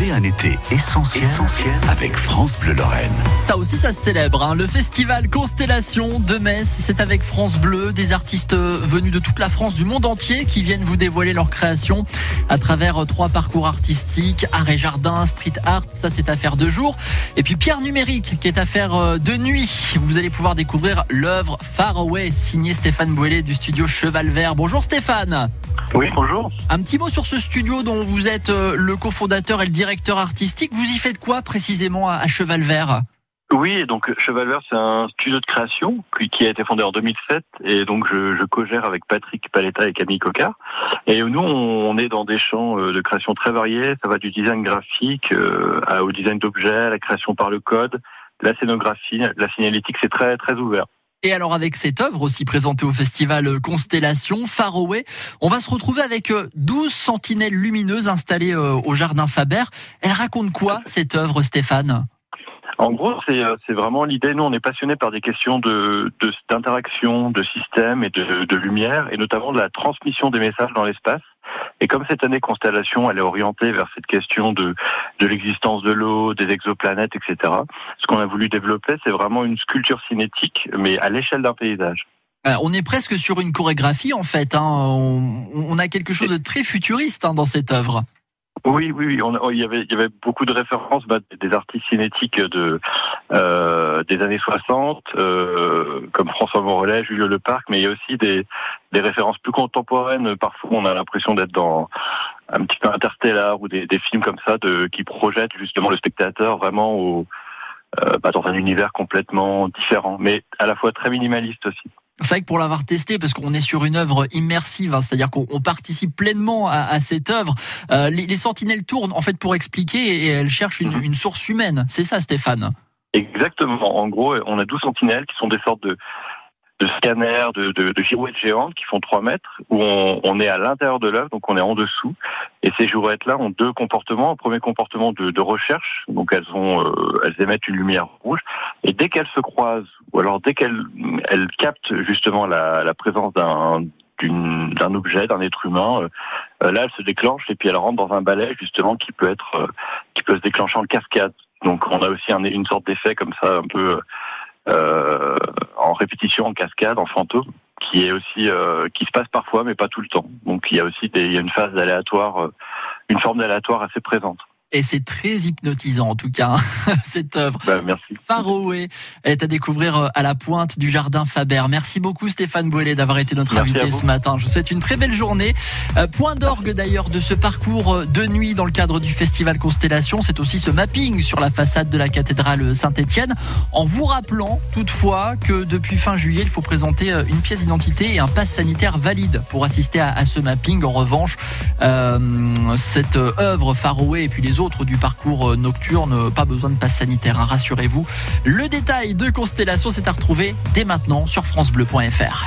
Un été essentiel, avec France Bleu Lorraine. Ça aussi, ça se célèbre. hein. Le festival Constellation de Metz, c'est avec France Bleu, des artistes venus de toute la France, du monde entier, qui viennent vous dévoiler leur création à travers trois parcours artistiques, art et jardin, street art, ça c'est affaire de jour. Et puis Pierre Numérique, qui est affaire euh, de nuit. Vous allez pouvoir découvrir l'œuvre Far Away, signée Stéphane Boilet du studio Cheval Vert. Bonjour Stéphane. Oui, bonjour. Un petit mot sur ce studio dont vous êtes euh, le cofondateur et le directeur artistique. Vous y faites quoi précisément à Cheval Vert? Oui, donc Cheval Vert, c'est un studio de création qui, a été fondé en 2007 et donc je, je co-gère avec Patrick Paletta et Camille Cocard. Et nous, on, est dans des champs euh, de création très variés. Ça va du design graphique euh, au design d'objets, à la création par le code, la scénographie, la signalétique, c'est très très ouvert. Et alors avec cette œuvre aussi présentée au festival Constellation, Far Away, on va se retrouver avec euh, 12 sentinelles lumineuses installées euh, au jardin Faber. Elle raconte quoi cette œuvre Stéphane? En gros, c'est euh, vraiment l'idée. Nous, on est passionnés par des questions d'interaction, de, système et de lumière, et notamment de la transmission des messages dans l'espace. Et comme cette année Constellation, elle est orientée vers cette question de de l'existence de l'eau, des exoplanètes, etc. Ce qu'on a voulu développer, c'est vraiment une sculpture cinétique, mais à l'échelle d'un paysage. Euh, On est presque sur une chorégraphie en fait. hein. On, on a quelque chose de très futuriste hein, dans cette œuvre. Oui, oui, oui. On, il y avait, il y avait beaucoup de références bah, des artistes cinétiques de euh, des années 60, euh, comme François Morellet, Julio Leparc, mais il y a aussi des, des références plus contemporaines. Parfois, on a l'impression d'être dans un petit peu interstellar ou des, des films comme ça de, qui projettent justement le spectateur vraiment au, euh, bah, dans un univers complètement différent, mais à la fois très minimaliste aussi. C'est vrai que pour l'avoir testé, parce qu'on est sur une œuvre immersive, hein, c'est-à-dire qu'on on participe pleinement à, à cette œuvre, euh, les, les sentinelles tournent en fait pour expliquer et elles cherchent une, Mhm. une source humaine. C'est ça Stéphane? Exactement. En gros, on a 12 sentinelles qui sont des sortes de, de scanners, de, de, de girouettes géantes qui font 3 mètres, où on, on est à l'intérieur de l'œuvre, donc on est en dessous. Et ces girouettes-là ont deux comportements. Un premier comportement de, de recherche, donc elles ont, euh, elles émettent une lumière rouge. Et dès qu'elles se croisent, ou alors dès qu'elles elles captent justement la, la présence d'un d'un objet, d'un être humain, euh, là elles se déclenchent et puis elles rentrent dans un balai justement qui peut être, euh, qui peut se déclencher en cascade. Donc on a aussi un- une sorte d'effet comme ça, un peu en répétition, en cascade, en fantôme, qui est aussi euh, qui se passe parfois, mais pas tout le temps. Donc il y a aussi des, il y a une phase d'aléatoire, euh, une forme d'aléatoire assez présente. Et c'est très hypnotisant en tout cas, hein, cette œuvre. Bah, merci. Far Away est à découvrir euh, à la pointe du jardin Faber. Merci beaucoup Stéphane Boilet d'avoir été notre Merci invité ce matin. Je vous souhaite une très belle journée. Euh, point d'orgue d'ailleurs de ce parcours euh, de nuit dans le cadre du festival Constellation, c'est aussi ce mapping sur la façade de la cathédrale Saint-Étienne. En vous rappelant toutefois que depuis fin juillet, il faut présenter une pièce d'identité et un pass sanitaire valide pour assister à, à ce mapping. En revanche, euh, cette œuvre Far Away et puis les autres du parcours euh, nocturne, euh, pas besoin de passe sanitaire, hein, rassurez-vous. Le détail de Constellation, c'est à retrouver dès maintenant sur francebleu.fr.